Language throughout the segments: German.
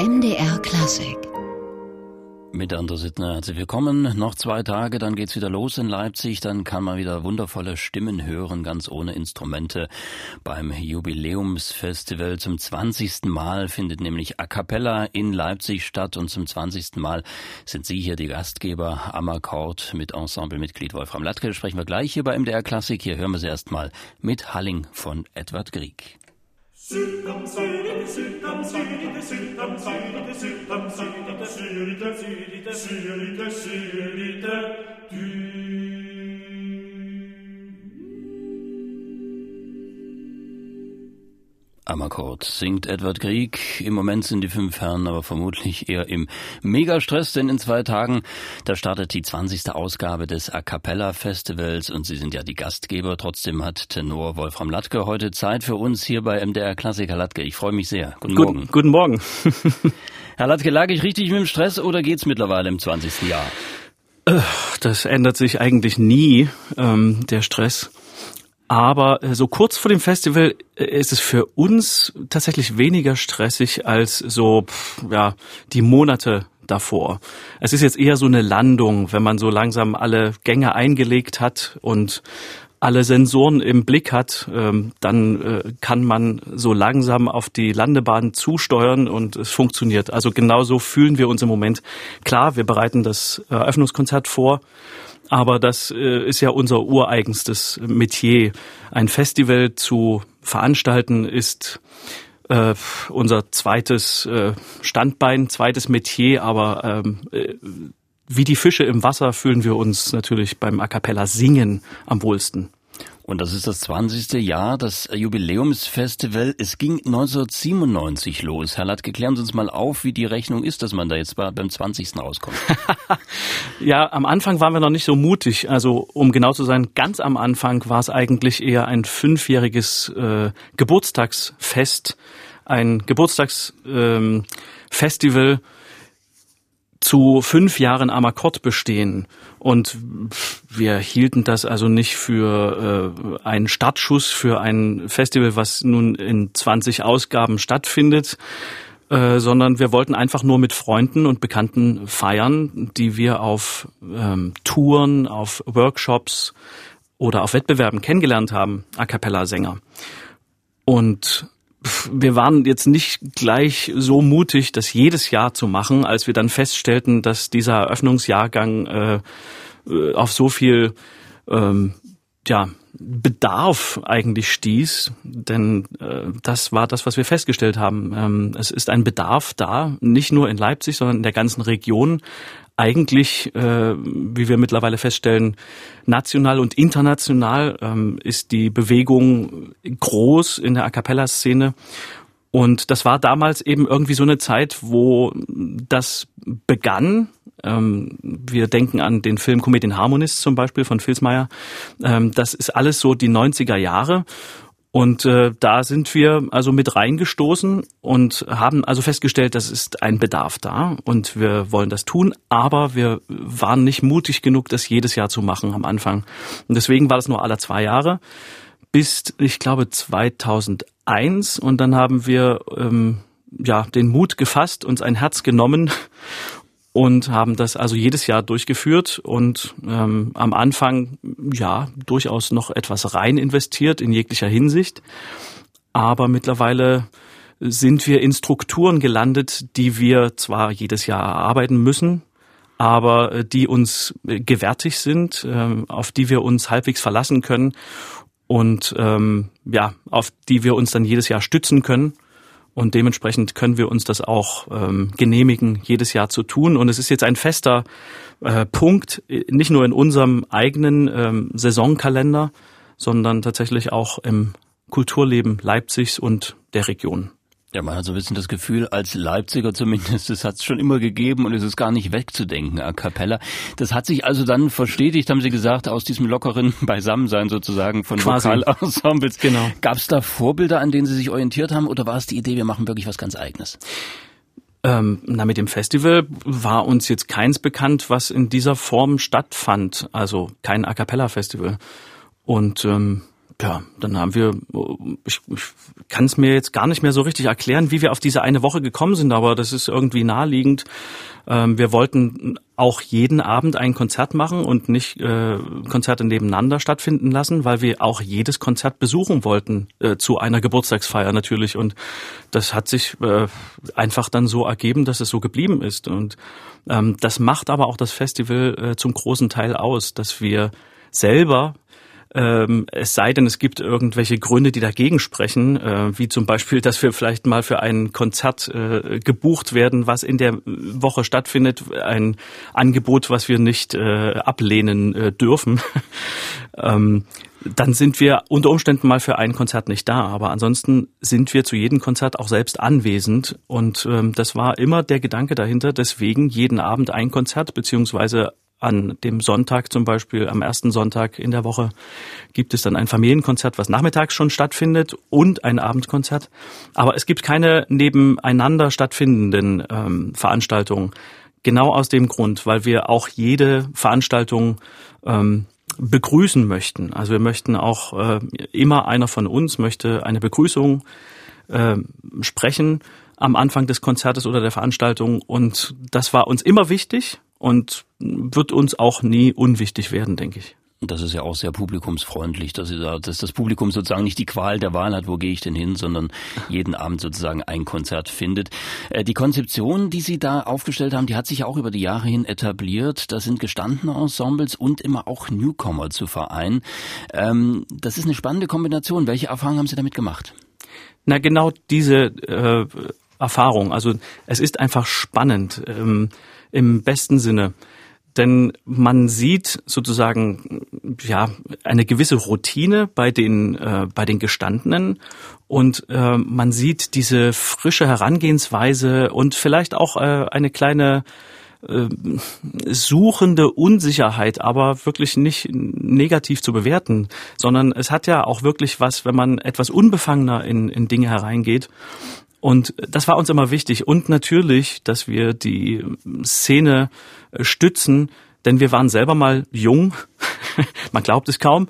MDR Klassik mit Andro Sittner, herzlich willkommen. Noch zwei Tage, dann geht's wieder los in Leipzig. Dann kann man wieder wundervolle Stimmen hören, ganz ohne Instrumente. Beim Jubiläumsfestival zum 20. Mal findet nämlich A Cappella in Leipzig statt und zum 20. Mal sind Sie hier die Gastgeber am Akkord mit Ensemblemitglied Wolfram Latke. Sprechen wir gleich hier bei MDR Klassik. Hier hören wir Sie erstmal mit Halling von Edward Grieg. Südam, Syrite, Südam, Syrite, Südam, Syrite, Südam, Syrite, Syrite, Syrite, Syrite, Syrite, Syrite, Am Akkord singt Edward Grieg. Im Moment sind die fünf Herren aber vermutlich eher im Megastress, denn in zwei Tagen, da startet die 20. Ausgabe des A Cappella Festivals und Sie sind ja die Gastgeber. Trotzdem hat Tenor Wolfram Latke heute Zeit für uns hier bei MDR Klassiker Latke. Ich freue mich sehr. Guten Gut, Morgen. Guten Morgen. Herr Latke, lag ich richtig mit dem Stress oder geht's mittlerweile im 20. Jahr? Äh, das ändert sich eigentlich nie, ähm, der Stress. Aber äh, so kurz vor dem Festival äh, ist es für uns tatsächlich weniger stressig als so ja die Monate davor. Es ist jetzt eher so eine Landung, wenn man so langsam alle Gänge eingelegt hat und alle Sensoren im Blick hat, ähm, dann äh, kann man so langsam auf die Landebahn zusteuern und es funktioniert. Also genauso fühlen wir uns im Moment. Klar, wir bereiten das Eröffnungskonzert vor aber das äh, ist ja unser ureigenstes Metier. Ein Festival zu veranstalten ist äh, unser zweites Standbein, zweites Metier, aber ähm, äh, wie die Fische im Wasser fühlen wir uns natürlich beim A cappella Singen am wohlsten. Und das ist das 20. Jahr, das Jubiläumsfestival. Es ging 1997 los. Herr Latke, klären Sie uns mal auf, wie die Rechnung ist, dass man da jetzt beim 20. rauskommt. ja, am Anfang waren wir noch nicht so mutig. Also, um genau zu sein, ganz am Anfang war es eigentlich eher ein fünfjähriges äh, Geburtstagsfest, ein Geburtstagsfestival. Ähm, zu fünf Jahren am Akkord bestehen. Und wir hielten das also nicht für äh, einen Startschuss für ein Festival, was nun in 20 Ausgaben stattfindet, äh, sondern wir wollten einfach nur mit Freunden und Bekannten feiern, die wir auf ähm, Touren, auf Workshops oder auf Wettbewerben kennengelernt haben, A cappella Sänger. Und wir waren jetzt nicht gleich so mutig, das jedes Jahr zu machen, als wir dann feststellten, dass dieser Eröffnungsjahrgang äh, äh, auf so viel ähm, ja, Bedarf eigentlich stieß, denn äh, das war das, was wir festgestellt haben. Ähm, es ist ein Bedarf da, nicht nur in Leipzig, sondern in der ganzen Region eigentlich, äh, wie wir mittlerweile feststellen, national und international ähm, ist die Bewegung groß in der A cappella-Szene. Und das war damals eben irgendwie so eine Zeit, wo das begann. Ähm, wir denken an den Film Comedian Harmonist zum Beispiel von Filsmeier. Ähm, das ist alles so die 90er Jahre. Und äh, da sind wir also mit reingestoßen und haben also festgestellt, das ist ein Bedarf da und wir wollen das tun, aber wir waren nicht mutig genug, das jedes Jahr zu machen am Anfang. Und deswegen war das nur alle zwei Jahre bis, ich glaube, 2001 und dann haben wir ähm, ja den Mut gefasst, uns ein Herz genommen und haben das also jedes Jahr durchgeführt und ähm, am Anfang ja durchaus noch etwas rein investiert in jeglicher Hinsicht, aber mittlerweile sind wir in Strukturen gelandet, die wir zwar jedes Jahr erarbeiten müssen, aber äh, die uns äh, gewärtig sind, äh, auf die wir uns halbwegs verlassen können und ähm, ja, auf die wir uns dann jedes Jahr stützen können. Und dementsprechend können wir uns das auch ähm, genehmigen, jedes Jahr zu tun. Und es ist jetzt ein fester äh, Punkt, nicht nur in unserem eigenen ähm, Saisonkalender, sondern tatsächlich auch im Kulturleben Leipzigs und der Region. Ja, man hat so ein bisschen das Gefühl, als Leipziger zumindest, das hat es schon immer gegeben und es ist gar nicht wegzudenken, a cappella. Das hat sich also dann verstetigt, haben Sie gesagt, aus diesem lockeren Beisammensein sozusagen von Vokalensembles. Genau. Gab es da Vorbilder, an denen Sie sich orientiert haben oder war es die Idee, wir machen wirklich was ganz Eigenes? Ähm, na, mit dem Festival war uns jetzt keins bekannt, was in dieser Form stattfand. Also kein A Cappella Festival. Und ähm, ja, dann haben wir, ich, ich kann es mir jetzt gar nicht mehr so richtig erklären, wie wir auf diese eine Woche gekommen sind, aber das ist irgendwie naheliegend. Ähm, wir wollten auch jeden Abend ein Konzert machen und nicht äh, Konzerte nebeneinander stattfinden lassen, weil wir auch jedes Konzert besuchen wollten äh, zu einer Geburtstagsfeier natürlich. Und das hat sich äh, einfach dann so ergeben, dass es so geblieben ist. Und ähm, das macht aber auch das Festival äh, zum großen Teil aus, dass wir selber ähm, es sei denn, es gibt irgendwelche Gründe, die dagegen sprechen, äh, wie zum Beispiel, dass wir vielleicht mal für ein Konzert äh, gebucht werden, was in der Woche stattfindet, ein Angebot, was wir nicht äh, ablehnen äh, dürfen. ähm, dann sind wir unter Umständen mal für ein Konzert nicht da. Aber ansonsten sind wir zu jedem Konzert auch selbst anwesend. Und ähm, das war immer der Gedanke dahinter, deswegen jeden Abend ein Konzert beziehungsweise an dem Sonntag zum Beispiel, am ersten Sonntag in der Woche, gibt es dann ein Familienkonzert, was nachmittags schon stattfindet und ein Abendkonzert. Aber es gibt keine nebeneinander stattfindenden ähm, Veranstaltungen. Genau aus dem Grund, weil wir auch jede Veranstaltung ähm, begrüßen möchten. Also wir möchten auch äh, immer einer von uns möchte eine Begrüßung äh, sprechen am Anfang des Konzertes oder der Veranstaltung und das war uns immer wichtig und wird uns auch nie unwichtig werden, denke ich. Und das ist ja auch sehr publikumsfreundlich, dass, da, dass das Publikum sozusagen nicht die Qual der Wahl hat, wo gehe ich denn hin, sondern jeden Abend sozusagen ein Konzert findet. Äh, die Konzeption, die Sie da aufgestellt haben, die hat sich auch über die Jahre hin etabliert. Da sind gestandene Ensembles und immer auch Newcomer zu vereinen. Ähm, das ist eine spannende Kombination. Welche Erfahrungen haben Sie damit gemacht? Na, genau diese äh, Erfahrung. Also es ist einfach spannend. Ähm, im besten Sinne. Denn man sieht sozusagen ja eine gewisse Routine bei den äh, bei den Gestandenen und äh, man sieht diese frische Herangehensweise und vielleicht auch äh, eine kleine äh, suchende Unsicherheit, aber wirklich nicht negativ zu bewerten, sondern es hat ja auch wirklich was, wenn man etwas unbefangener in, in Dinge hereingeht. Und das war uns immer wichtig. Und natürlich, dass wir die Szene äh, stützen, denn wir waren selber mal jung, man glaubt es kaum,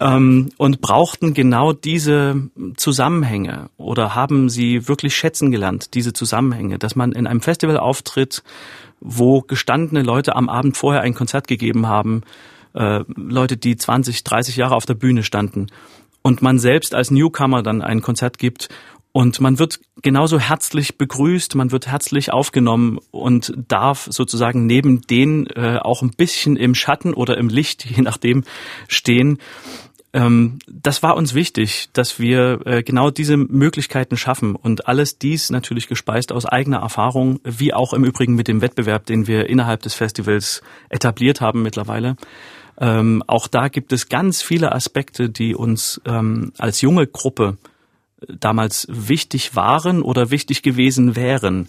ähm, und brauchten genau diese Zusammenhänge oder haben sie wirklich schätzen gelernt, diese Zusammenhänge, dass man in einem Festival auftritt, wo gestandene Leute am Abend vorher ein Konzert gegeben haben, äh, Leute, die 20, 30 Jahre auf der Bühne standen. Und man selbst als Newcomer dann ein Konzert gibt und man wird genauso herzlich begrüßt, man wird herzlich aufgenommen und darf sozusagen neben denen äh, auch ein bisschen im Schatten oder im Licht, je nachdem, stehen. Ähm, das war uns wichtig, dass wir äh, genau diese Möglichkeiten schaffen und alles dies natürlich gespeist aus eigener Erfahrung, wie auch im Übrigen mit dem Wettbewerb, den wir innerhalb des Festivals etabliert haben mittlerweile. Ähm, auch da gibt es ganz viele Aspekte, die uns ähm, als junge Gruppe damals wichtig waren oder wichtig gewesen wären.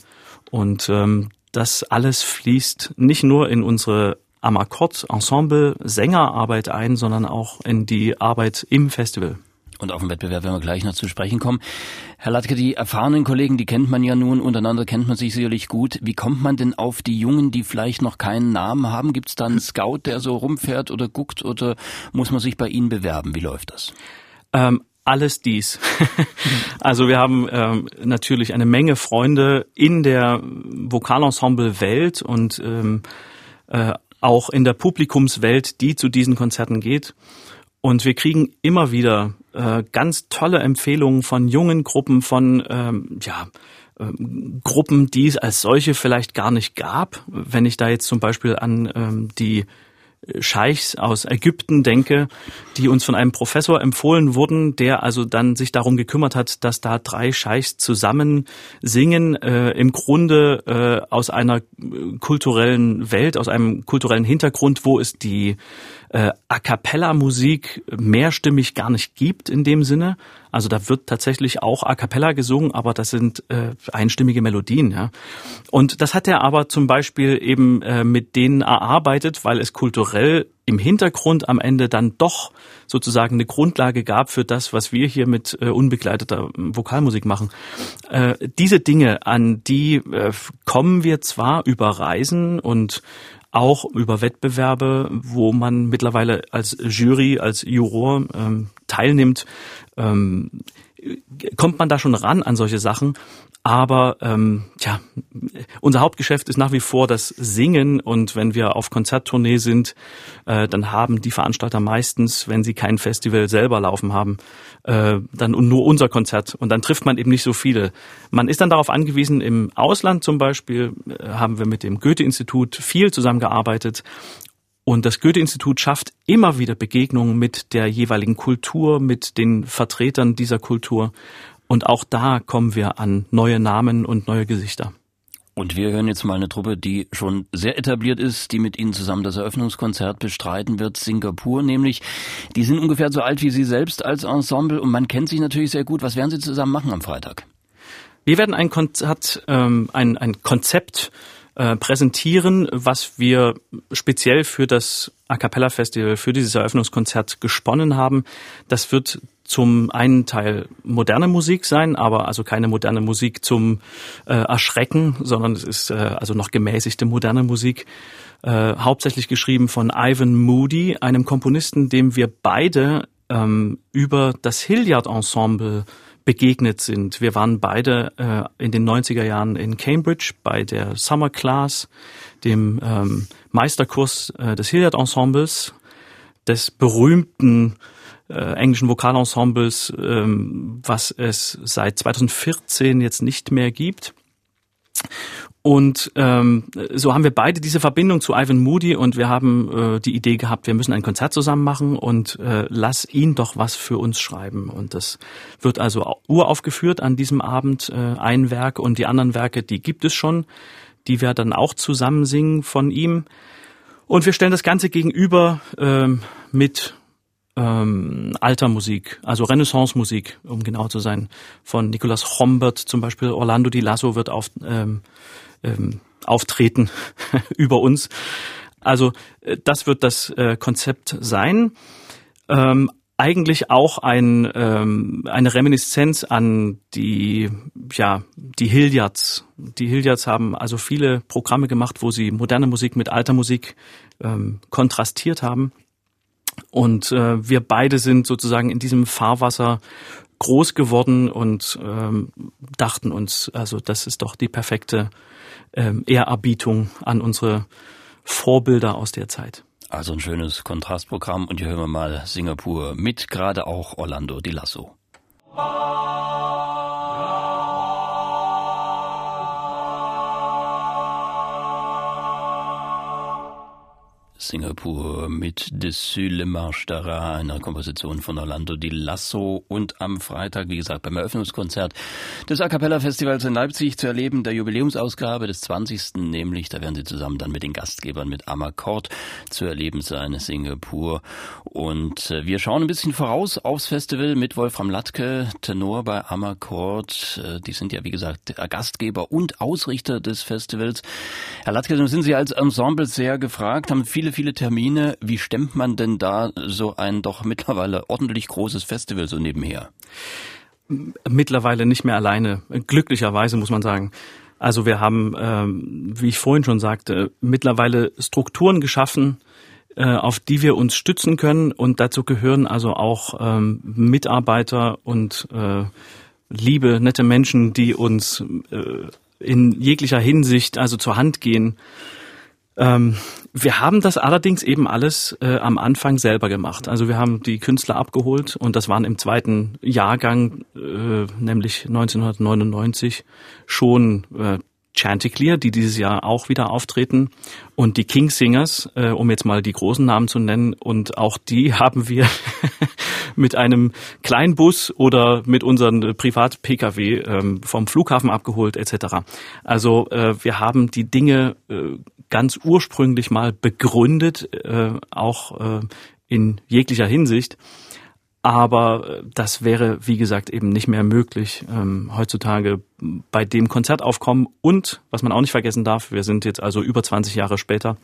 Und ähm, das alles fließt nicht nur in unsere Amakord Ensemble Sängerarbeit ein, sondern auch in die Arbeit im Festival. Und auf den Wettbewerb werden wir gleich noch zu sprechen kommen. Herr Latke, die erfahrenen Kollegen, die kennt man ja nun, untereinander kennt man sich sicherlich gut. Wie kommt man denn auf die Jungen, die vielleicht noch keinen Namen haben? Gibt es da einen Scout, der so rumfährt oder guckt oder muss man sich bei Ihnen bewerben? Wie läuft das? Ähm, alles dies. also wir haben ähm, natürlich eine Menge Freunde in der Vokalensemble-Welt und ähm, äh, auch in der Publikumswelt, die zu diesen Konzerten geht. Und wir kriegen immer wieder äh, ganz tolle Empfehlungen von jungen Gruppen, von ähm, ja, ähm, Gruppen, die es als solche vielleicht gar nicht gab. Wenn ich da jetzt zum Beispiel an ähm, die Scheichs aus Ägypten denke, die uns von einem Professor empfohlen wurden, der also dann sich darum gekümmert hat, dass da drei Scheichs zusammen singen, äh, im Grunde äh, aus einer kulturellen Welt, aus einem kulturellen Hintergrund, wo es die äh, A cappella Musik mehrstimmig gar nicht gibt in dem Sinne. Also da wird tatsächlich auch A cappella gesungen, aber das sind äh, einstimmige Melodien. Ja. Und das hat er aber zum Beispiel eben äh, mit denen erarbeitet, weil es kulturell im Hintergrund am Ende dann doch sozusagen eine Grundlage gab für das, was wir hier mit äh, unbegleiteter Vokalmusik machen. Äh, diese Dinge, an die äh, kommen wir zwar über Reisen und auch über Wettbewerbe, wo man mittlerweile als Jury, als Juror ähm, teilnimmt, ähm, kommt man da schon ran an solche Sachen. Aber ähm, ja, unser Hauptgeschäft ist nach wie vor das Singen und wenn wir auf Konzerttournee sind, äh, dann haben die Veranstalter meistens, wenn sie kein Festival selber laufen haben, äh, dann nur unser Konzert und dann trifft man eben nicht so viele. Man ist dann darauf angewiesen, im Ausland zum Beispiel äh, haben wir mit dem Goethe-Institut viel zusammengearbeitet und das Goethe-Institut schafft immer wieder Begegnungen mit der jeweiligen Kultur, mit den Vertretern dieser Kultur. Und auch da kommen wir an neue Namen und neue Gesichter. Und wir hören jetzt mal eine Truppe, die schon sehr etabliert ist, die mit Ihnen zusammen das Eröffnungskonzert bestreiten wird, Singapur nämlich. Die sind ungefähr so alt wie Sie selbst als Ensemble und man kennt sich natürlich sehr gut. Was werden Sie zusammen machen am Freitag? Wir werden ein Konzert, ähm, ein, ein Konzept äh, präsentieren, was wir speziell für das A Cappella Festival, für dieses Eröffnungskonzert gesponnen haben. Das wird zum einen Teil moderne Musik sein, aber also keine moderne Musik zum äh, Erschrecken, sondern es ist äh, also noch gemäßigte moderne Musik, äh, hauptsächlich geschrieben von Ivan Moody, einem Komponisten, dem wir beide ähm, über das Hilliard Ensemble begegnet sind. Wir waren beide äh, in den 90er Jahren in Cambridge bei der Summer Class, dem ähm, Meisterkurs äh, des Hilliard Ensembles, des berühmten äh, englischen Vokalensembles, ähm, was es seit 2014 jetzt nicht mehr gibt. Und ähm, so haben wir beide diese Verbindung zu Ivan Moody und wir haben äh, die Idee gehabt, wir müssen ein Konzert zusammen machen und äh, lass ihn doch was für uns schreiben. Und das wird also uraufgeführt an diesem Abend, äh, ein Werk und die anderen Werke, die gibt es schon, die wir dann auch zusammen singen von ihm. Und wir stellen das Ganze gegenüber äh, mit ähm, alter Musik, also Renaissance-Musik, um genau zu sein, von Nicolas Hombert zum Beispiel. Orlando Di Lasso wird auf, ähm, ähm, auftreten über uns. Also äh, das wird das äh, Konzept sein. Ähm, eigentlich auch ein, ähm, eine Reminiszenz an die, ja, die Hilliards. Die Hilliards haben also viele Programme gemacht, wo sie moderne Musik mit alter Musik ähm, kontrastiert haben. Und äh, wir beide sind sozusagen in diesem Fahrwasser groß geworden und ähm, dachten uns, also das ist doch die perfekte ähm, Ehrerbietung an unsere Vorbilder aus der Zeit. Also ein schönes Kontrastprogramm und hier hören wir mal Singapur mit, gerade auch Orlando Di Lasso. Singapur mit Dessus le Marche d'Ara, einer Komposition von Orlando Di Lasso und am Freitag, wie gesagt, beim Eröffnungskonzert des A Cappella Festivals in Leipzig zu erleben, der Jubiläumsausgabe des 20. nämlich, da werden sie zusammen dann mit den Gastgebern mit Amakord zu erleben sein, Singapur. Und äh, wir schauen ein bisschen voraus aufs Festival mit Wolfram Latke, Tenor bei Amakord. Äh, die sind ja, wie gesagt, Gastgeber und Ausrichter des Festivals. Herr Latke, sind Sie als Ensemble sehr gefragt, haben viele viele Termine. Wie stemmt man denn da so ein doch mittlerweile ordentlich großes Festival so nebenher? Mittlerweile nicht mehr alleine. Glücklicherweise muss man sagen. Also wir haben, ähm, wie ich vorhin schon sagte, mittlerweile Strukturen geschaffen, äh, auf die wir uns stützen können. Und dazu gehören also auch ähm, Mitarbeiter und äh, liebe, nette Menschen, die uns äh, in jeglicher Hinsicht also zur Hand gehen. Ähm, wir haben das allerdings eben alles äh, am Anfang selber gemacht. Also wir haben die Künstler abgeholt und das waren im zweiten Jahrgang, äh, nämlich 1999, schon äh, Chanticleer, die dieses Jahr auch wieder auftreten und die Kingsingers, äh, um jetzt mal die großen Namen zu nennen. Und auch die haben wir mit einem Kleinbus oder mit unseren Privat-Pkw ähm, vom Flughafen abgeholt etc. Also äh, wir haben die Dinge äh, ganz ursprünglich mal begründet, äh, auch in jeglicher Hinsicht. Aber das wäre, wie gesagt, eben nicht mehr möglich ähm, heutzutage bei dem Konzertaufkommen. Und, was man auch nicht vergessen darf, wir sind jetzt also über 20 Jahre später.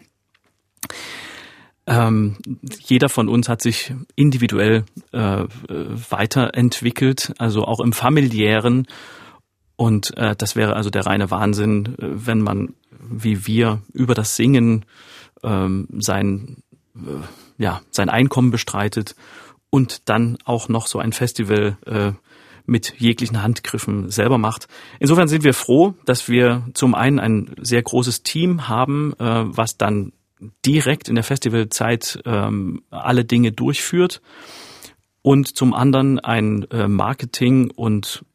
Ähm, jeder von uns hat sich individuell äh, weiterentwickelt, also auch im familiären. Und äh, das wäre also der reine Wahnsinn, äh, wenn man, wie wir, über das Singen ähm, sein, äh, ja, sein Einkommen bestreitet und dann auch noch so ein Festival äh, mit jeglichen Handgriffen selber macht. Insofern sind wir froh, dass wir zum einen ein sehr großes Team haben, äh, was dann direkt in der Festivalzeit ähm, alle Dinge durchführt und zum anderen ein äh, Marketing und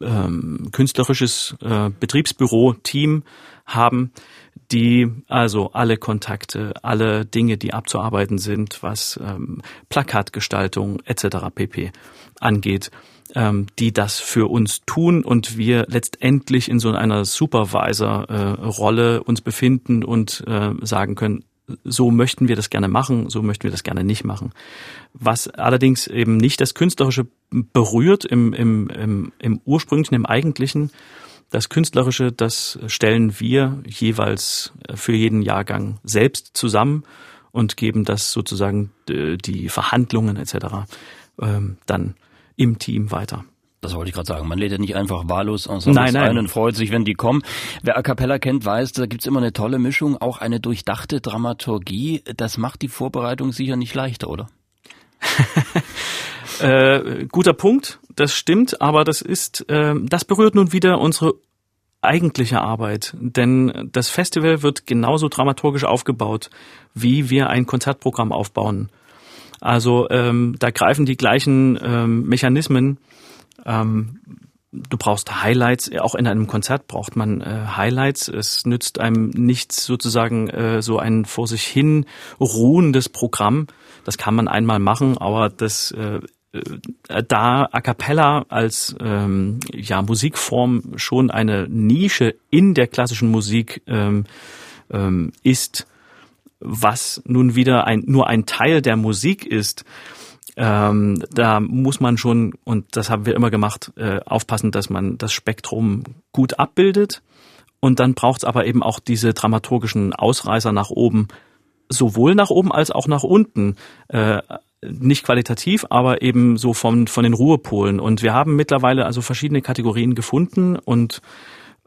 ähm, künstlerisches äh, Betriebsbüro-Team haben, die also alle Kontakte, alle Dinge, die abzuarbeiten sind, was ähm, Plakatgestaltung etc. pp. angeht, ähm, die das für uns tun und wir letztendlich in so einer Supervisor-Rolle äh, uns befinden und äh, sagen können, so möchten wir das gerne machen, so möchten wir das gerne nicht machen. Was allerdings eben nicht das Künstlerische berührt im, im, im, im ursprünglichen, im eigentlichen, das Künstlerische, das stellen wir jeweils für jeden Jahrgang selbst zusammen und geben das sozusagen die Verhandlungen etc. Ähm, dann im Team weiter. Das wollte ich gerade sagen. Man lädt ja nicht einfach wahllos aus nein, nein. ein und freut sich, wenn die kommen. Wer A Cappella kennt, weiß, da gibt's immer eine tolle Mischung, auch eine durchdachte Dramaturgie. Das macht die Vorbereitung sicher nicht leichter, oder? äh, guter Punkt, das stimmt, aber das ist, äh, das berührt nun wieder unsere eigentliche Arbeit, denn das Festival wird genauso dramaturgisch aufgebaut, wie wir ein Konzertprogramm aufbauen. Also ähm, da greifen die gleichen ähm, Mechanismen. Ähm, du brauchst Highlights, auch in einem Konzert braucht man äh, Highlights. Es nützt einem nichts sozusagen äh, so ein vor sich hin ruhendes Programm. Das kann man einmal machen, aber das äh, äh, da A cappella als ähm, ja, Musikform schon eine Nische in der klassischen Musik ähm, ähm, ist, was nun wieder ein, nur ein Teil der Musik ist, ähm, da muss man schon, und das haben wir immer gemacht, äh, aufpassen, dass man das Spektrum gut abbildet. Und dann braucht es aber eben auch diese dramaturgischen Ausreißer nach oben, sowohl nach oben als auch nach unten. Äh, nicht qualitativ, aber eben so von, von den Ruhepolen. Und wir haben mittlerweile also verschiedene Kategorien gefunden und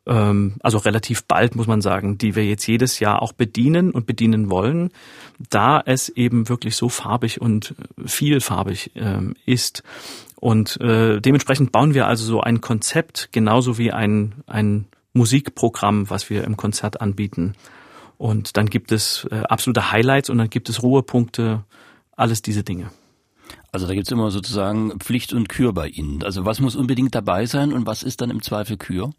also relativ bald, muss man sagen, die wir jetzt jedes Jahr auch bedienen und bedienen wollen, da es eben wirklich so farbig und vielfarbig ähm, ist. Und äh, dementsprechend bauen wir also so ein Konzept, genauso wie ein, ein Musikprogramm, was wir im Konzert anbieten. Und dann gibt es äh, absolute Highlights und dann gibt es Ruhepunkte, alles diese Dinge. Also da gibt's immer sozusagen Pflicht und Kür bei Ihnen. Also was muss unbedingt dabei sein und was ist dann im Zweifel Kür?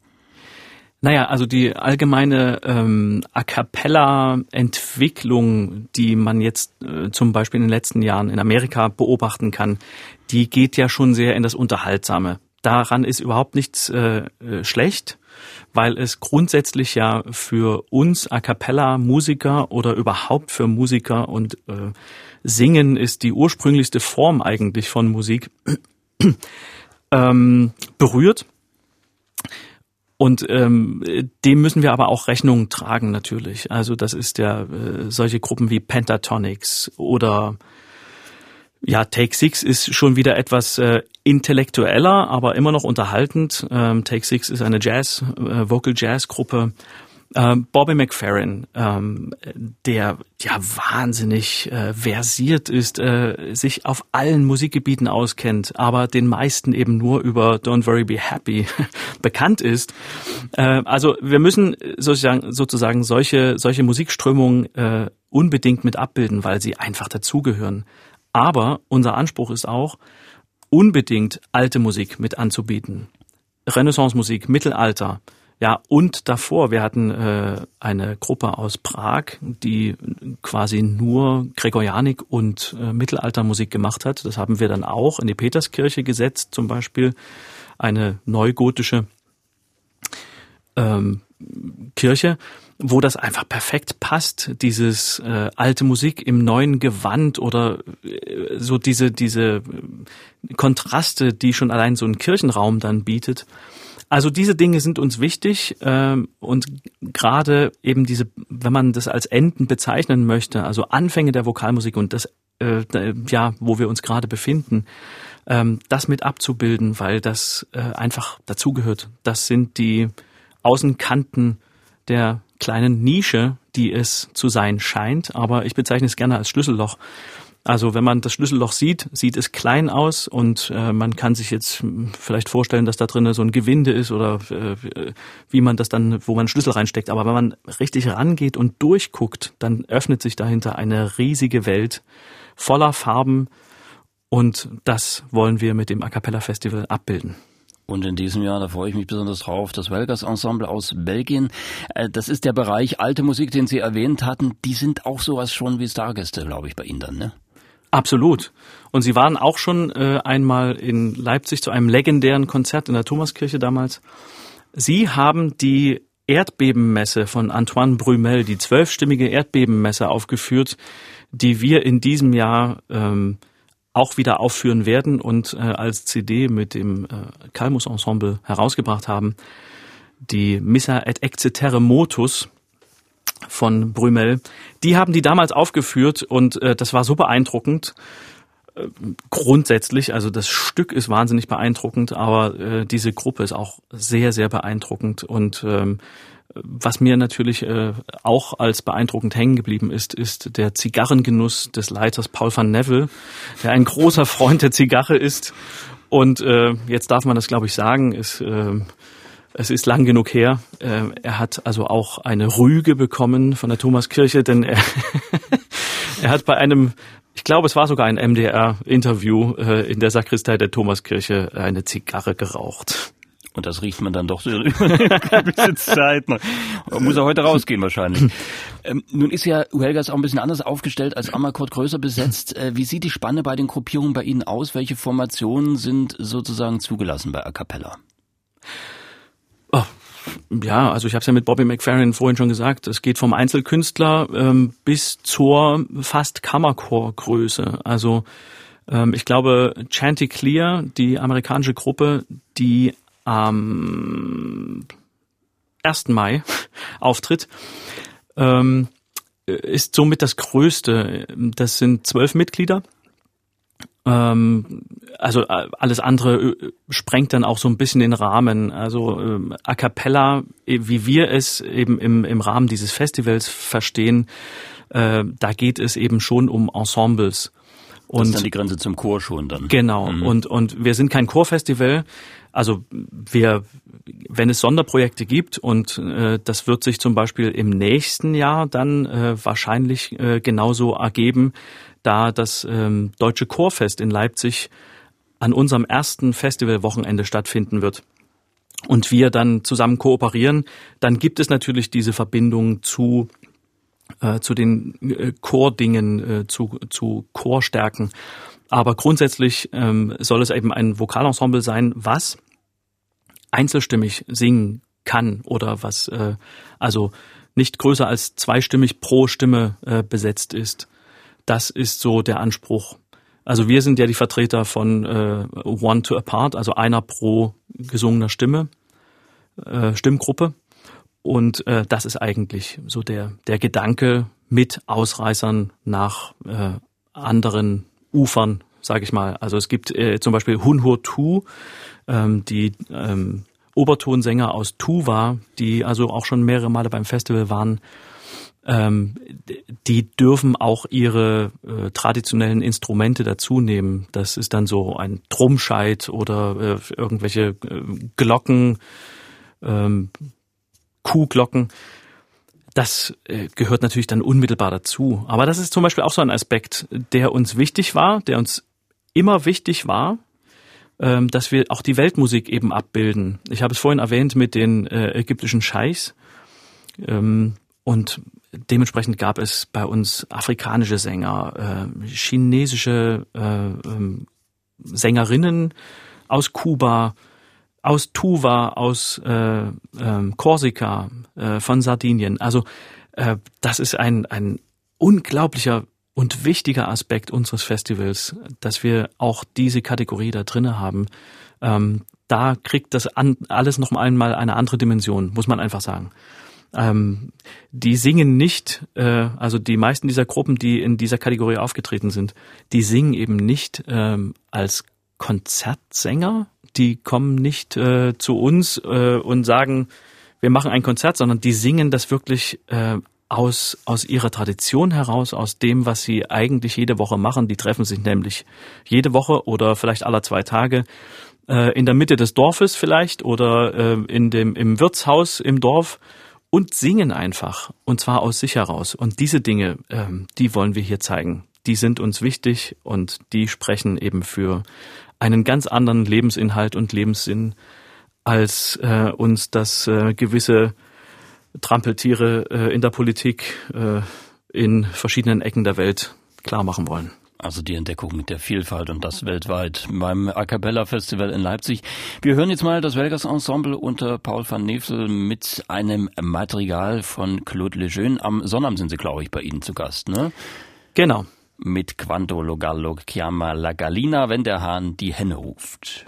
Naja, also die allgemeine ähm, A cappella-Entwicklung, die man jetzt äh, zum Beispiel in den letzten Jahren in Amerika beobachten kann, die geht ja schon sehr in das Unterhaltsame. Daran ist überhaupt nichts äh, äh schlecht, weil es grundsätzlich ja für uns A cappella Musiker oder überhaupt für Musiker und äh, Singen ist die ursprünglichste Form eigentlich von Musik ähm, berührt und ähm, dem müssen wir aber auch Rechnung tragen natürlich. Also das ist ja äh, solche Gruppen wie Pentatonics oder ja, Take Six ist schon wieder etwas äh, intellektueller, aber immer noch unterhaltend. Ähm, Take Six ist eine Jazz, äh, Vocal Jazz Gruppe ähm, Bobby McFerrin, ähm, der ja wahnsinnig äh, versiert ist, äh, sich auf allen Musikgebieten auskennt, aber den meisten eben nur über Don't Worry Be Happy bekannt ist. Äh, also wir müssen sozusagen, sozusagen solche, solche Musikströmungen äh, unbedingt mit abbilden, weil sie einfach dazugehören. Aber unser Anspruch ist auch, unbedingt alte Musik mit anzubieten. Renaissance-Musik, Mittelalter, ja, und davor, wir hatten äh, eine Gruppe aus Prag, die quasi nur Gregorianik und äh, Mittelaltermusik gemacht hat. Das haben wir dann auch in die Peterskirche gesetzt, zum Beispiel eine neugotische ähm, Kirche, wo das einfach perfekt passt, dieses äh, alte Musik im neuen Gewand oder äh, so diese, diese Kontraste, die schon allein so ein Kirchenraum dann bietet. Also diese Dinge sind uns wichtig ähm, und gerade eben diese, wenn man das als Enden bezeichnen möchte, also Anfänge der Vokalmusik und das, äh, ja, wo wir uns gerade befinden, ähm, das mit abzubilden, weil das äh, einfach dazugehört. Das sind die Außenkanten der kleinen Nische, die es zu sein scheint, aber ich bezeichne es gerne als Schlüsselloch, Also wenn man das Schlüsselloch sieht, sieht es klein aus und äh, man kann sich jetzt vielleicht vorstellen, dass da drinnen so ein Gewinde ist oder äh, wie man das dann, wo man Schlüssel reinsteckt. Aber wenn man richtig rangeht und durchguckt, dann öffnet sich dahinter eine riesige Welt voller Farben und das wollen wir mit dem A Cappella Festival abbilden. Und in diesem Jahr, da freue ich mich besonders drauf, das Welgers Ensemble aus Belgien. Äh, das ist der Bereich alte Musik, den Sie erwähnt hatten. Die sind auch sowas schon wie Stargäste, glaube ich, bei Ihnen dann, ne? Absolut. Und Sie waren auch schon äh, einmal in Leipzig zu einem legendären Konzert in der Thomaskirche damals. Sie haben die Erdbebenmesse von Antoine Brumel, die zwölfstimmige Erdbebenmesse aufgeführt, die wir in diesem Jahr ähm, auch wieder aufführen werden und äh, als CD mit dem äh, Calmus Ensemble herausgebracht haben. Die Missa et Exetere Motus von Brümel, die haben die damals aufgeführt und äh, das war so beeindruckend. Äh, grundsätzlich, also das Stück ist wahnsinnig beeindruckend, aber äh, diese Gruppe ist auch sehr, sehr beeindruckend und ähm, was mir natürlich äh, auch als beeindruckend hängen geblieben ist, ist der Zigarrengenuss des Leiters Paul van Neville, der ein großer Freund der Zigarre ist. Und äh, jetzt darf man das, glaube ich, sagen, ist, äh, es ist lang genug her. Äh, er hat also auch eine Rüge bekommen von der Thomaskirche, denn er, er hat bei einem ich glaube, es war sogar ein MDR-Interview äh, in der Sakristei der Thomaskirche eine Zigarre geraucht. Und das riecht man dann doch so über eine gewisse Zeit. Man muss er heute rausgehen wahrscheinlich. Ähm, nun ist ja Huelgas auch ein bisschen anders aufgestellt als Amakord größer besetzt. Äh, wie sieht die Spanne bei den Gruppierungen bei Ihnen aus? Welche Formationen sind sozusagen zugelassen bei A Cappella? Ja, also ich habe es ja mit Bobby McFerrin vorhin schon gesagt. Es geht vom Einzelkünstler ähm, bis zur fast Kammerchorgröße. Also ähm, ich glaube, Chanticleer, die amerikanische Gruppe, die am 1. Mai auftritt, ähm, ist somit das größte. Das sind zwölf Mitglieder. Ähm, also äh, alles andere äh, sprengt dann auch so ein bisschen den Rahmen. Also ähm, A cappella, äh, wie wir es eben im, im Rahmen dieses Festivals verstehen, äh, da geht es eben schon um Ensembles. Und das ist dann die Grenze zum Chor schon dann. Genau. Mhm. Und, und wir sind kein Chorfestival. Also wir, wenn es Sonderprojekte gibt und äh, das wird sich zum Beispiel im nächsten Jahr dann äh, wahrscheinlich äh, genauso ergeben, da das ähm, Deutsche Chorfest in Leipzig an unserem ersten Festivalwochenende stattfinden wird und wir dann zusammen kooperieren, dann gibt es natürlich diese Verbindung zu äh, zu den äh, Chordingen, äh, zu, zu Chorstärken. Aber grundsätzlich ähm, soll es eben ein Vokalensemble sein, was einzelstimmig singen kann oder was äh, also nicht größer als zweistimmig pro Stimme äh, besetzt ist. Das ist so der Anspruch. Also wir sind ja die Vertreter von äh, One to Apart, also einer pro gesungener Stimme, äh, Stimmgruppe. Und äh, das ist eigentlich so der, der Gedanke mit Ausreißern nach äh, anderen Ufern, sage ich mal. Also es gibt äh, zum Beispiel Hunhur Tu, ähm, die ähm, Obertonsänger aus Tuva, die also auch schon mehrere Male beim Festival waren. Ähm, die dürfen auch ihre äh, traditionellen Instrumente dazu nehmen. Das ist dann so ein Drumscheit oder äh, irgendwelche äh, Glocken, ähm, Kuhglocken. Das äh, gehört natürlich dann unmittelbar dazu. Aber das ist zum Beispiel auch so ein Aspekt, der uns wichtig war, der uns immer wichtig war, ähm, dass wir auch die Weltmusik eben abbilden. Ich habe es vorhin erwähnt mit den äh, ägyptischen Scheichs. Ähm, und dementsprechend gab es bei uns afrikanische Sänger, äh, chinesische ähm, Sängerinnen aus Kuba, aus Tuva, aus äh, äh, Korsika, äh, von Sardinien. Also äh, das ist ein, ein unglaublicher und wichtiger Aspekt unseres Festivals, dass wir auch diese Kategorie da drinne haben. Ähm, da kriegt das an, alles noch einmal eine andere Dimension, muss man einfach sagen. Ähm, die singen nicht, äh, also die meisten dieser Gruppen, die in dieser Kategorie aufgetreten sind, die singen eben nicht ähm, als Konzertsänger, die kommen nicht äh, zu uns äh, und sagen, wir machen ein Konzert, sondern die singen das wirklich äh, aus, aus ihrer Tradition heraus, aus dem, was sie eigentlich jede Woche machen. Die treffen sich nämlich jede Woche oder vielleicht alle zwei Tage äh, in der Mitte des Dorfes vielleicht oder äh, in dem, im Wirtshaus im Dorf und singen einfach. Und zwar aus sich heraus. Und diese Dinge, ähm, die wollen wir hier zeigen. Die sind uns wichtig und die sprechen eben für einen ganz anderen Lebensinhalt und Lebenssinn, als äh, uns das äh, gewisse Trampeltiere äh, in der Politik äh, in verschiedenen Ecken der Welt klar machen wollen. Also die Entdeckung mit der Vielfalt und das weltweit beim A Cappella Festival in Leipzig. Wir hören jetzt mal das Welgers Ensemble unter Paul van Nevel mit einem Material von Claude Lejeune. Am Sonnabend sind Sie, glaube ich, bei Ihnen zu Gast, ne? Genau. Mit Quanto Logallo Chiama la Gallina, wenn der Hahn die Henne ruft.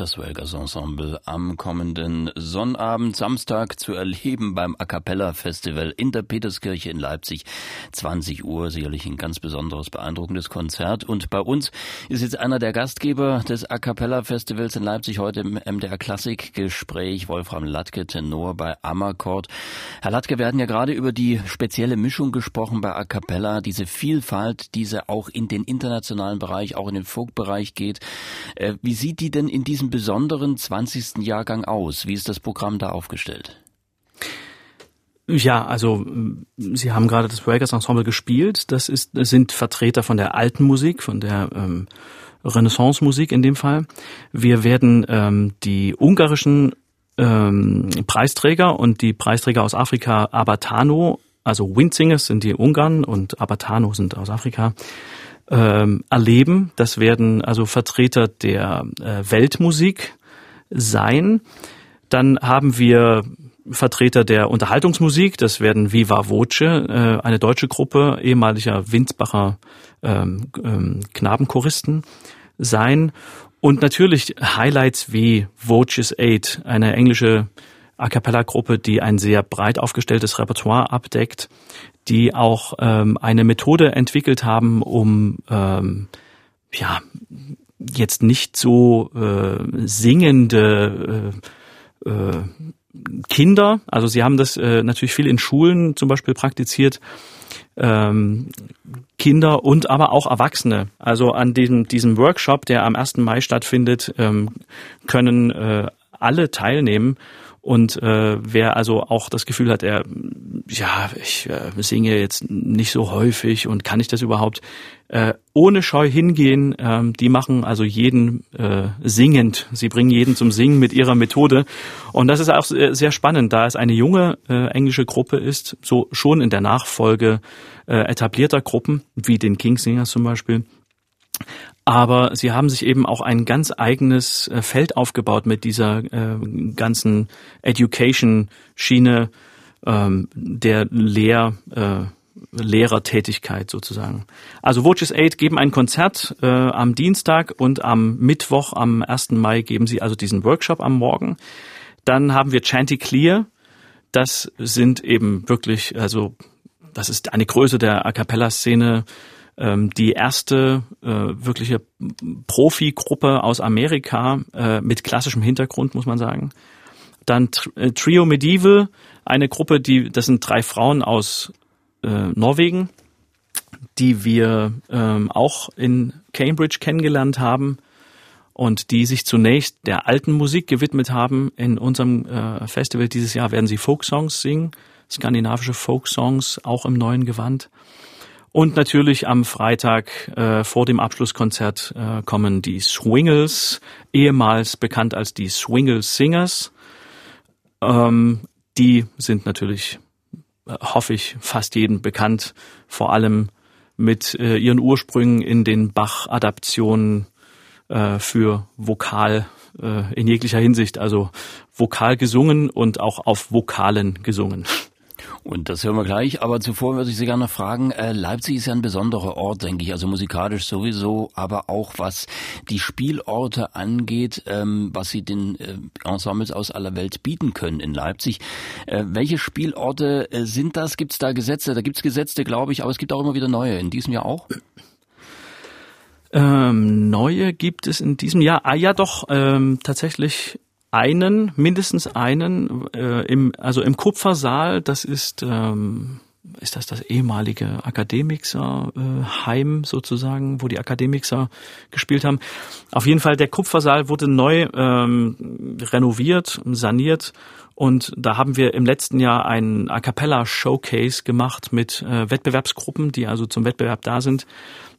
Das Welgers Ensemble am kommenden Sonnabend, Samstag zu erleben beim A Cappella Festival in der Peterskirche in Leipzig. 20 Uhr, sicherlich ein ganz besonderes, beeindruckendes Konzert. Und bei uns ist jetzt einer der Gastgeber des A Cappella Festivals in Leipzig heute im MDR Klassik Gespräch, Wolfram Latke, Tenor bei Amakord. Herr Latke, wir hatten ja gerade über die spezielle Mischung gesprochen bei A Cappella, diese Vielfalt, diese auch in den internationalen Bereich, auch in den Folkbereich geht. Äh, wie sieht die denn in diesem diesem besonderen 20. Jahrgang aus? Wie ist das Programm da aufgestellt? Ja, also Sie haben gerade das Breakers Ensemble gespielt. Das ist sind Vertreter von der alten Musik, von der ähm, Renaissance-Musik in dem Fall. Wir werden ähm, die ungarischen ähm, Preisträger und die Preisträger aus Afrika Abatano, also Windsingers sind die Ungarn und Abatano sind aus Afrika, ähm, erleben. Das werden also Vertreter der äh, Weltmusik sein. Dann haben wir Vertreter der Unterhaltungsmusik, das werden Viva Voce, äh, eine deutsche Gruppe ehemaliger Winsbacher ähm, ähm, Knabenchoristen sein. Und natürlich Highlights wie Voces 8, eine englische A cappella Gruppe, die ein sehr breit aufgestelltes Repertoire abdeckt, die auch ähm, eine Methode entwickelt haben, um ähm, ja jetzt nicht so äh, singende äh, äh, Kinder, also sie haben das äh, natürlich viel in Schulen zum Beispiel praktiziert, ähm, Kinder und aber auch Erwachsene. Also an diesem, diesem Workshop, der am 1. Mai stattfindet, ähm, können äh, alle teilnehmen und äh, wer also auch das Gefühl hat, er, ja, ich äh, singe jetzt nicht so häufig und kann ich das überhaupt, äh, ohne Scheu hingehen. Ähm, die machen also jeden äh, singend. Sie bringen jeden zum Singen mit ihrer Methode. Und das ist auch sehr spannend, da es eine junge äh, englische Gruppe ist, so schon in der Nachfolge äh, etablierter Gruppen, wie den Kingsingers zum Beispiel aber sie haben sich eben auch ein ganz eigenes äh, Feld aufgebaut mit dieser äh, ganzen Education-Schiene ähm, der Lehr, äh, Lehrertätigkeit sozusagen. Also Voices 8 geben ein Konzert äh, am Dienstag und am Mittwoch, am 1. Mai, geben sie also diesen Workshop am Morgen. Dann haben wir Chanticleer. Das sind eben wirklich, also das ist eine Größe der A Cappella-Szene ähm, die erste äh, wirkliche Profi-Gruppe aus Amerika äh, mit klassischem Hintergrund, muss man sagen. Dann äh, Trio Medieval, eine Gruppe, die das sind drei Frauen aus äh, Norwegen, die wir ähm, auch in Cambridge kennengelernt haben und die sich zunächst der alten Musik gewidmet haben. In unserem äh, Festival dieses Jahr werden sie Folksongs singen, skandinavische Folksongs, auch im neuen Gewand. Und natürlich am Freitag äh, vor dem Abschlusskonzert äh, kommen die Swingles, ehemals bekannt als die Swingle Singers. Ähm, die sind natürlich, äh, hoffe ich, fast jeden bekannt, vor allem mit äh, ihren Ursprüngen in den Bach-Adaptionen äh, für Vokal äh, in jeglicher Hinsicht, also vokal gesungen und auch auf Vokalen gesungen. Und das hören wir gleich, aber zuvor würde ich Sie gerne fragen, äh, Leipzig ist ja ein besonderer Ort, denke ich, also musikalisch sowieso, aber auch was die Spielorte angeht, ähm, was Sie den äh, Ensembles aus aller Welt bieten können in Leipzig. Äh, welche Spielorte äh, sind das? Gibt es da Gesetze? Da gibt es Gesetze, glaube ich, aber es gibt auch immer wieder neue. In diesem Jahr auch? Ähm, neue gibt es in diesem Jahr. Ah ja, doch, ähm, tatsächlich einen, mindestens einen, äh, im, also im Kupfersaal, das ist, ähm, ist das das ehemalige Akademikerheim äh, sozusagen, wo die Akademiker gespielt haben. Auf jeden Fall, der Kupfersaal wurde neu ähm, renoviert, saniert und da haben wir im letzten Jahr ein A Cappella Showcase gemacht mit äh, Wettbewerbsgruppen, die also zum Wettbewerb da sind.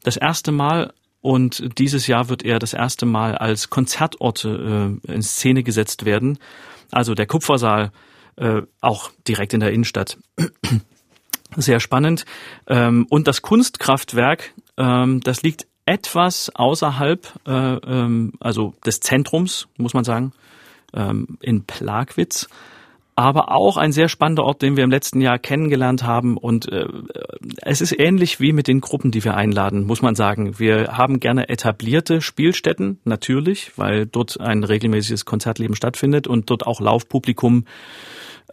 Das erste Mal und dieses Jahr wird er das erste Mal als Konzertorte äh, in Szene gesetzt werden. Also der Kupfersaal, äh, auch direkt in der Innenstadt. Sehr spannend. Ähm, und das Kunstkraftwerk, ähm, das liegt etwas außerhalb, äh, ähm, also des Zentrums, muss man sagen, ähm, in Plagwitz aber auch ein sehr spannender Ort, den wir im letzten Jahr kennengelernt haben. Und äh, es ist ähnlich wie mit den Gruppen, die wir einladen, muss man sagen. Wir haben gerne etablierte Spielstätten, natürlich, weil dort ein regelmäßiges Konzertleben stattfindet und dort auch Laufpublikum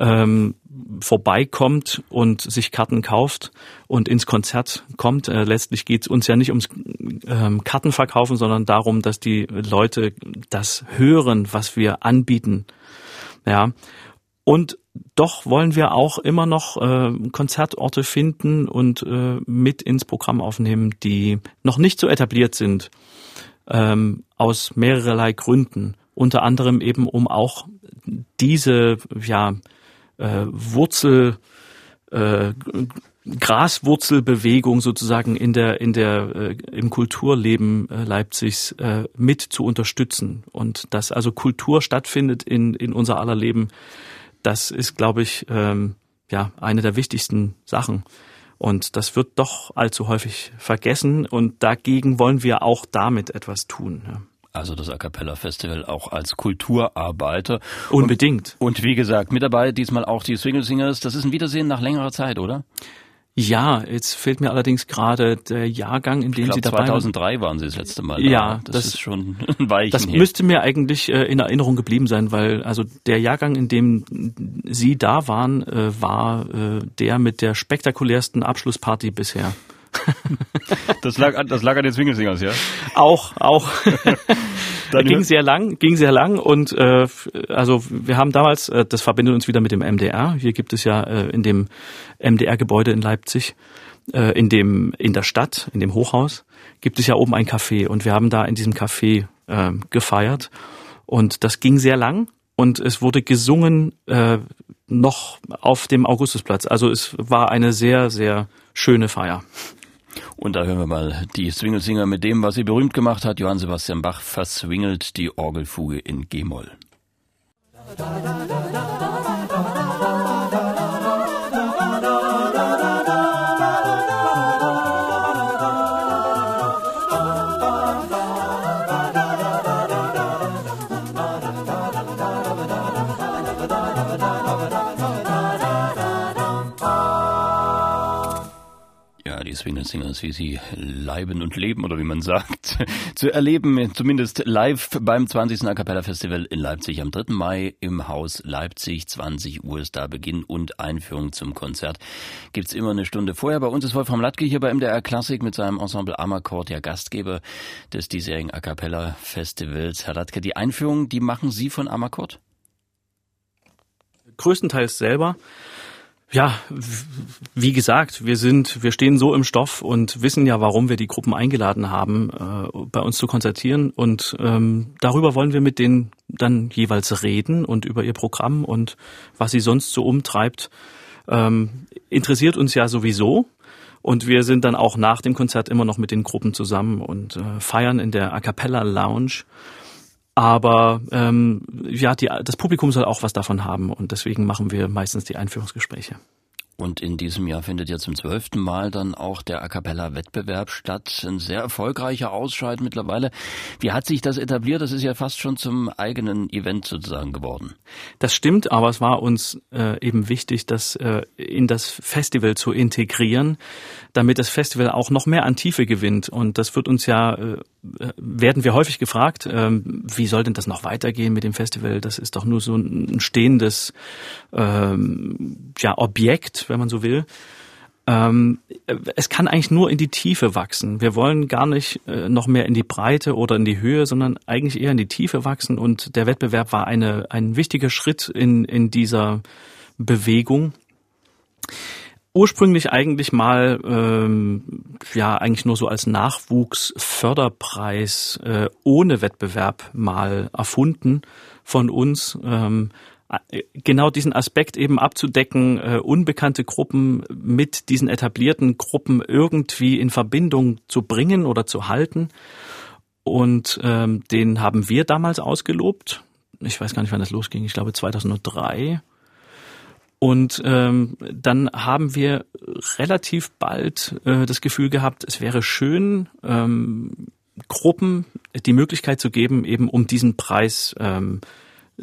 ähm, vorbeikommt und sich Karten kauft und ins Konzert kommt. Äh, letztlich geht es uns ja nicht ums ähm, Kartenverkaufen, sondern darum, dass die Leute das hören, was wir anbieten. Ja, und doch wollen wir auch immer noch äh, Konzertorte finden und äh, mit ins Programm aufnehmen, die noch nicht so etabliert sind, ähm, aus mehrerlei Gründen. Unter anderem eben, um auch diese ja, äh, Wurzel, äh, Graswurzelbewegung sozusagen in der in der äh, im Kulturleben äh, Leipzigs äh, mit zu unterstützen und dass also Kultur stattfindet in in unser aller Leben das ist, glaube ich, ähm, ja, eine der wichtigsten Sachen. Und das wird doch allzu häufig vergessen und dagegen wollen wir auch damit etwas tun. Ja. Also das A Cappella Festival auch als Kulturarbeiter. Unbedingt. Und, und wie gesagt, mit dabei diesmal auch die Swingle Singers. Das ist ein Wiedersehen nach längerer Zeit, oder? Ja, jetzt fehlt mir allerdings gerade der Jahrgang, in dem glaub, Sie dabei 2003 waren Sie das letzte Mal. Da. Ja, das, das, ist schon ein Weichen Das her. müsste mir eigentlich äh, in Erinnerung geblieben sein, weil also der Jahrgang, in dem Sie da waren, äh, war äh, der mit der spektakulärsten Abschlussparty bisher. das lag an, das lag an den Swingelsingers, ja? Auch, auch. ging sehr lang, ging sehr lang und äh, also wir haben damals, äh, das verbindet uns wieder mit dem MDR. Hier gibt es ja äh, in dem MDR-Gebäude in Leipzig, äh, in dem in der Stadt, in dem Hochhaus, gibt es ja oben ein Café und wir haben da in diesem Café äh, gefeiert und das ging sehr lang und es wurde gesungen äh, noch auf dem Augustusplatz. Also es war eine sehr sehr schöne Feier. Und da hören wir mal die Swingelsinger mit dem, was sie berühmt gemacht hat. Johann Sebastian Bach verswingelt die Orgelfuge in G-Moll. Da, da, da, Swingle Singers, wie sie leiben und leben oder wie man sagt, zu erleben, zumindest live beim 20. A Cappella Festival in Leipzig am 3. Mai im Haus Leipzig. 20 Uhr ist da Beginn und Einführung zum Konzert. Gibt's immer eine Stunde vorher. Bei uns ist Wolfram Latke hier bei MDR Klassik mit seinem Ensemble Amakord, der Gastgeber des diesjährigen A Cappella Festivals. Herr Latke, die Einführung, die machen Sie von Amakord? Größtenteils selber. Ja, wie gesagt, wir sind, wir stehen so im Stoff und wissen ja, warum wir die Gruppen eingeladen haben, äh, bei uns zu konzertieren. Und ähm, darüber wollen wir mit denen dann jeweils reden und über ihr Programm und was sie sonst so umtreibt. Ähm, interessiert uns ja sowieso. Und wir sind dann auch nach dem Konzert immer noch mit den Gruppen zusammen und äh, feiern in der A Cappella Lounge. Aber ähm, ja, die, das Publikum soll auch was davon haben und deswegen machen wir meistens die Einführungsgespräche. Und in diesem Jahr findet ja zum zwölften Mal dann auch der A Cappella Wettbewerb statt. Ein sehr erfolgreicher Ausscheid mittlerweile. Wie hat sich das etabliert? Das ist ja fast schon zum eigenen Event sozusagen geworden. Das stimmt, aber es war uns äh, eben wichtig, das äh, in das Festival zu integrieren, damit das Festival auch noch mehr an Tiefe gewinnt. Und das wird uns ja, äh, werden wir häufig gefragt, äh, wie soll denn das noch weitergehen mit dem Festival? Das ist doch nur so ein stehendes äh, ja, Objekt wenn man so will. Ähm, es kann eigentlich nur in die Tiefe wachsen. Wir wollen gar nicht äh, noch mehr in die Breite oder in die Höhe, sondern eigentlich eher in die Tiefe wachsen. Und der Wettbewerb war eine, ein wichtiger Schritt in, in dieser Bewegung. Ursprünglich eigentlich mal ähm, ja eigentlich nur so als Nachwuchsförderpreis äh, ohne Wettbewerb mal erfunden von uns. Ähm, genau diesen Aspekt eben abzudecken, äh, unbekannte Gruppen mit diesen etablierten Gruppen irgendwie in Verbindung zu bringen oder zu halten. Und ähm, den haben wir damals ausgelobt. Ich weiß gar nicht, wann das losging. Ich glaube 2003. Und ähm, dann haben wir relativ bald äh, das Gefühl gehabt, es wäre schön, ähm, Gruppen die Möglichkeit zu geben, eben um diesen Preis ähm,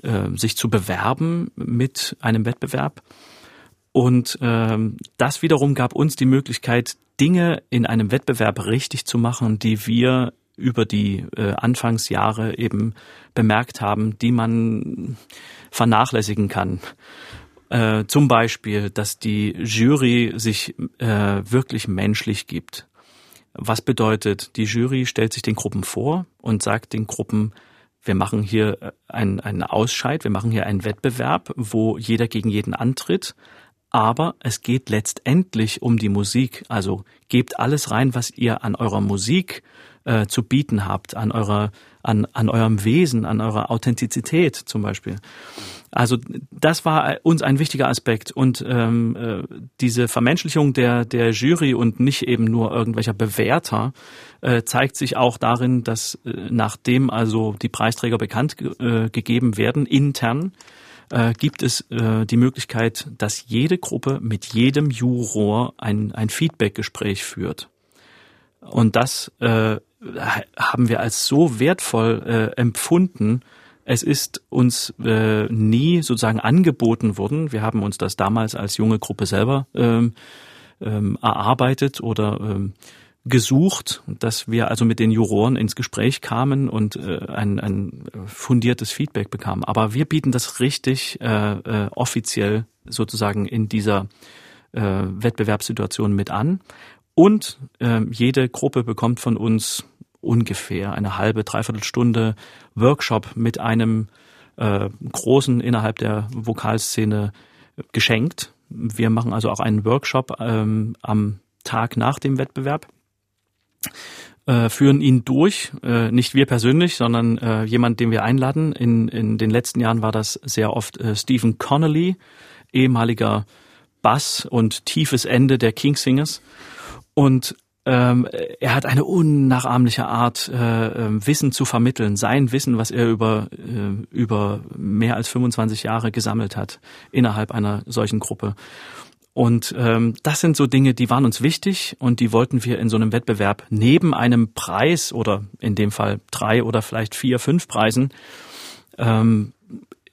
äh, sich zu bewerben mit einem Wettbewerb. Und ähm, das wiederum gab uns die Möglichkeit, Dinge in einem Wettbewerb richtig zu machen, die wir über die äh, Anfangsjahre eben bemerkt haben, die man vernachlässigen kann. Äh, zum Beispiel, dass die Jury sich äh, wirklich menschlich gibt. Was bedeutet, die Jury stellt sich den Gruppen vor und sagt den Gruppen, wir machen hier äh, einen, einen Ausscheid, wir machen hier einen Wettbewerb, wo jeder gegen jeden antritt. Aber es geht letztendlich um die Musik. Also gebt alles rein, was ihr an eurer Musik äh, zu bieten habt, an eurer, an, an eurem Wesen, an eurer Authentizität zum Beispiel. Also das war uns ein wichtiger Aspekt und ähm, äh, diese Vermenschlichung der der Jury und nicht eben nur irgendwelcher Bewerter äh, zeigt sich auch darin, dass äh, nachdem also die Preisträger bekannt äh, gegeben werden intern äh, gibt es äh, die Möglichkeit, dass jede Gruppe mit jedem Juror ein ein Feedbackgespräch führt und das äh, haben wir als so wertvoll äh, empfunden es ist uns äh, nie sozusagen angeboten worden. Wir haben uns das damals als junge Gruppe selber ähm, ähm, erarbeitet oder ähm, gesucht, dass wir also mit den Juroren ins Gespräch kamen und äh, ein, ein fundiertes Feedback bekamen. Aber wir bieten das richtig äh, äh, offiziell sozusagen in dieser äh, Wettbewerbssituation mit an. Und äh, jede Gruppe bekommt von uns ungefähr eine halbe, dreiviertel Stunde Workshop mit einem äh, großen innerhalb der Vokalszene geschenkt. Wir machen also auch einen Workshop ähm, am Tag nach dem Wettbewerb, äh, führen ihn durch, äh, nicht wir persönlich, sondern äh, jemand, den wir einladen. In, in den letzten Jahren war das sehr oft äh, Stephen Connolly, ehemaliger Bass und tiefes Ende der Kingsingers. Und ähm, er hat eine unnachahmliche Art, äh, äh, Wissen zu vermitteln. Sein Wissen, was er über, äh, über mehr als 25 Jahre gesammelt hat innerhalb einer solchen Gruppe. Und ähm, das sind so Dinge, die waren uns wichtig und die wollten wir in so einem Wettbewerb neben einem Preis oder in dem Fall drei oder vielleicht vier, fünf Preisen ähm,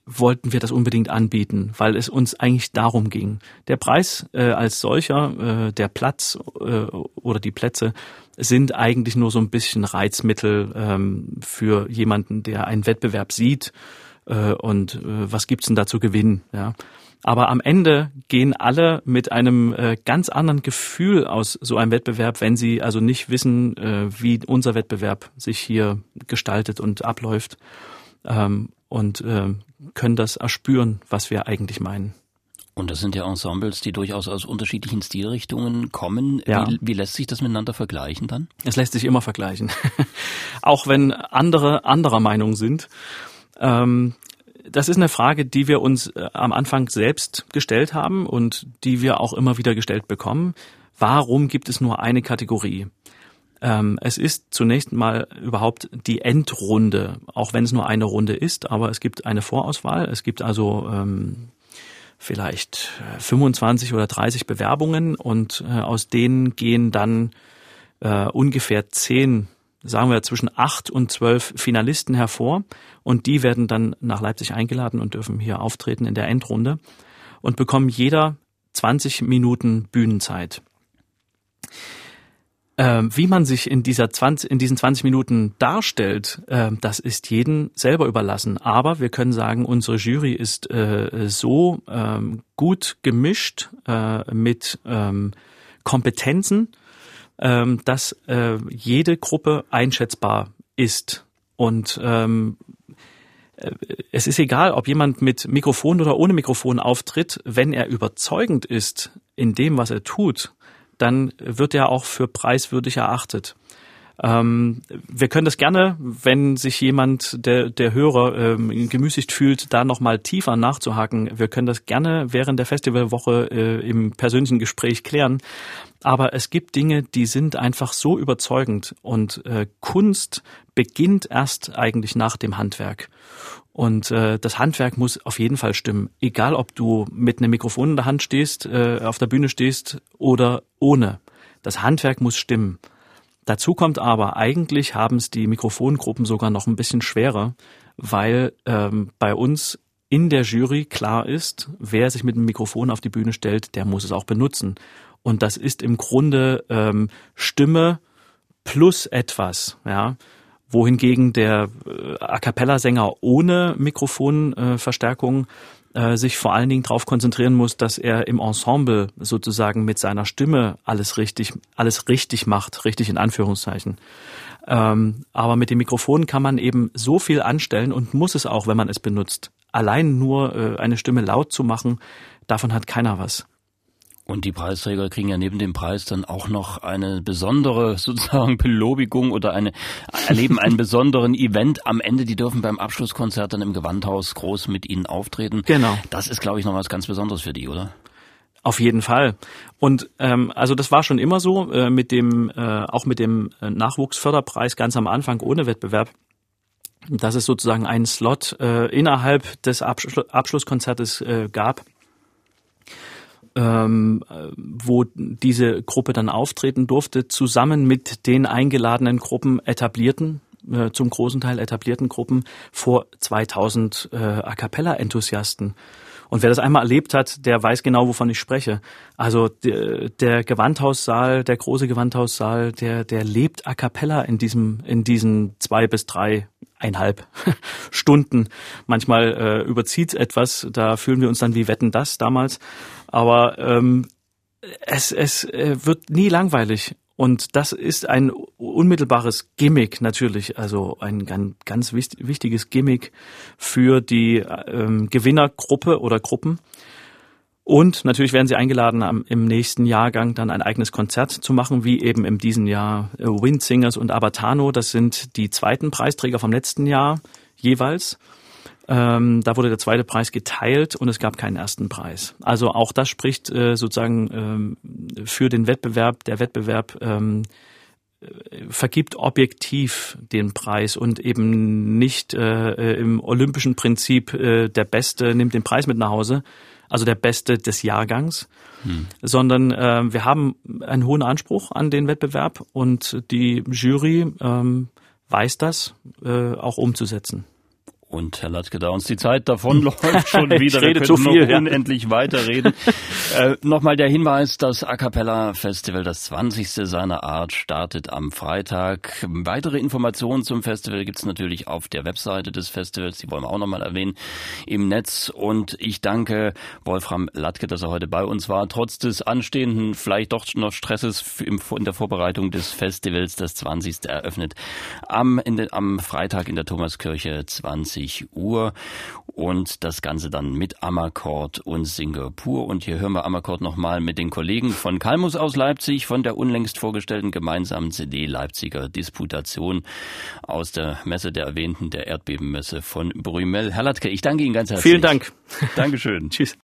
wollten wir das unbedingt anbieten, weil es uns eigentlich darum ging. Der Preis äh, als solcher, äh, der Platz äh, oder die Plätze sind eigentlich nur so ein bisschen Reizmittel ähm, für jemanden, der einen Wettbewerb sieht äh, und äh, was gibt's denn da zu gewinnen. Ja. Aber am Ende gehen alle mit einem äh, ganz anderen Gefühl aus so einem Wettbewerb, wenn sie also nicht wissen, äh, wie unser Wettbewerb sich hier gestaltet und abläuft. Ähm, und äh, können das erspüren, was wir eigentlich meinen. Und das sind ja Ensembles, die durchaus aus unterschiedlichen Stilrichtungen kommen. Ja. Wie, wie lässt sich das miteinander vergleichen dann? Es lässt sich immer vergleichen. Auch wenn andere anderer Meinung sind. Ähm, das ist eine Frage, die wir uns äh, am Anfang selbst gestellt haben und die wir auch immer wieder gestellt bekommen. Warum gibt es nur eine Kategorie? Ähm, es ist zunächst mal überhaupt die Endrunde, auch wenn es nur eine Runde ist, aber es gibt eine Vorauswahl. Es gibt also ähm, vielleicht 25 oder 30 Bewerbungen und aus denen gehen dann ungefähr zehn sagen wir, zwischen acht und zwölf Finalisten hervor und die werden dann nach Leipzig eingeladen und dürfen hier auftreten in der Endrunde und bekommen jeder 20 Minuten Bühnenzeit. Ähm, wie man sich in, dieser 20, in diesen 20 Minuten darstellt, äh, das ist jedem selber überlassen. Aber wir können sagen, unsere Jury ist äh, so ähm, gut gemischt äh, mit ähm, Kompetenzen, ähm, dass äh, jede Gruppe einschätzbar ist. Und ähm, äh, es ist egal, ob jemand mit Mikrofon oder ohne Mikrofon auftritt, wenn er überzeugend ist in dem, was er tut, dann wird er auch für preiswürdig erachtet. Ähm, wir können das gerne, wenn sich jemand, der, der Hörer, ähm, gemüßigt fühlt, da nochmal tiefer nachzuhaken. Wir können das gerne während der Festivalwoche äh, im persönlichen Gespräch klären. Aber es gibt Dinge, die sind einfach so überzeugend und äh, Kunst beginnt erst eigentlich nach dem Handwerk. Und äh, das Handwerk muss auf jeden Fall stimmen. Egal, ob du mit einem Mikrofon in der Hand stehst, äh, auf der Bühne stehst oder ohne. Das Handwerk muss stimmen. Dazu kommt aber, eigentlich haben es die Mikrofongruppen sogar noch ein bisschen schwerer, weil ähm, bei uns in der Jury klar ist, wer sich mit dem Mikrofon auf die Bühne stellt, der muss es auch benutzen. Und das ist im Grunde ähm, Stimme plus etwas, ja. Wohingegen der äh, A cappella-Sänger ohne Mikrofonverstärkung äh, sich vor allen Dingen darauf konzentrieren muss, dass er im Ensemble sozusagen mit seiner Stimme alles richtig, alles richtig macht, richtig in Anführungszeichen. Ähm, aber mit dem Mikrofon kann man eben so viel anstellen und muss es auch, wenn man es benutzt. Allein nur äh, eine Stimme laut zu machen, davon hat keiner was. Und die Preisträger kriegen ja neben dem Preis dann auch noch eine besondere sozusagen Belobigung oder eine erleben einen besonderen Event am Ende. Die dürfen beim Abschlusskonzert dann im Gewandhaus groß mit ihnen auftreten. Genau. Das ist, glaube ich, noch was ganz Besonderes für die, oder? Auf jeden Fall. Und ähm, also das war schon immer so äh, mit dem äh, auch mit dem äh, Nachwuchsförderpreis ganz am Anfang ohne Wettbewerb dass es sozusagen einen Slot äh, innerhalb des Abschlu Abschlusskonzertes äh, gab, ähm, wo diese Gruppe dann auftreten durfte, zusammen mit den eingeladenen Gruppen etablierten, äh, zum großen Teil etablierten Gruppen vor 2000 äh, A cappella-Enthusiasten. Und wer das einmal erlebt hat, der weiß genau, wovon ich spreche. Also der, Gewandhaussaal, der große Gewandhaussaal, der, der lebt a cappella in diesem, in diesen zwei bis drei eineinhalb Stunden. Manchmal äh, überzieht etwas, da fühlen wir uns dann wie Wetten das damals. Aber ähm, es, es äh, wird nie langweilig. Und das ist ein unmittelbares Gimmick natürlich, also ein ganz, ganz wichtiges Gimmick für die ähm, Gewinnergruppe oder Gruppen. Und natürlich werden sie eingeladen, am, im nächsten Jahrgang dann ein eigenes Konzert zu machen, wie eben in diesem Jahr äh, Wind Singers und Abatano. Das sind die zweiten Preisträger vom letzten Jahr jeweils. Ähm, da wurde der zweite Preis geteilt und es gab keinen ersten Preis. Also auch das spricht äh, sozusagen ähm, für den Wettbewerb. Der Wettbewerb ähm, vergibt objektiv den Preis und eben nicht äh, im olympischen Prinzip äh, der Beste nimmt den Preis mit nach Hause, also der Beste des Jahrgangs, hm. sondern äh, wir haben einen hohen Anspruch an den Wettbewerb und die Jury ähm, weiß das äh, auch umzusetzen. Und Herr Latke, da uns die Zeit davonläuft schon wieder, wir viel, noch unendlich ja. weiterreden. äh, Nochmal der Hinweis, das A Cappella Festival, das 20. seiner Art, startet am Freitag. Weitere Informationen zum Festival gibt's natürlich auf der Webseite des Festivals, die wollen wir auch nochmal erwähnen, im Netz. Und ich danke Wolfram Latke, dass er heute bei uns war, trotz des anstehenden, vielleicht doch noch Stresses in der Vorbereitung des Festivals, das 20. eröffnet, am, de, am Freitag in der Thomaskirche 20 20 Uhr und das Ganze dann mit Amakord und Singapur. Und hier hören wir Amakord nochmal mit den Kollegen von Kalmus aus Leipzig von der unlängst vorgestellten gemeinsamen CD Leipziger Disputation aus der Messe der erwähnten, der Erdbebenmesse von Brümel. Herr Latke, ich danke Ihnen ganz herzlich. Vielen Dank. Dankeschön. Tschüss.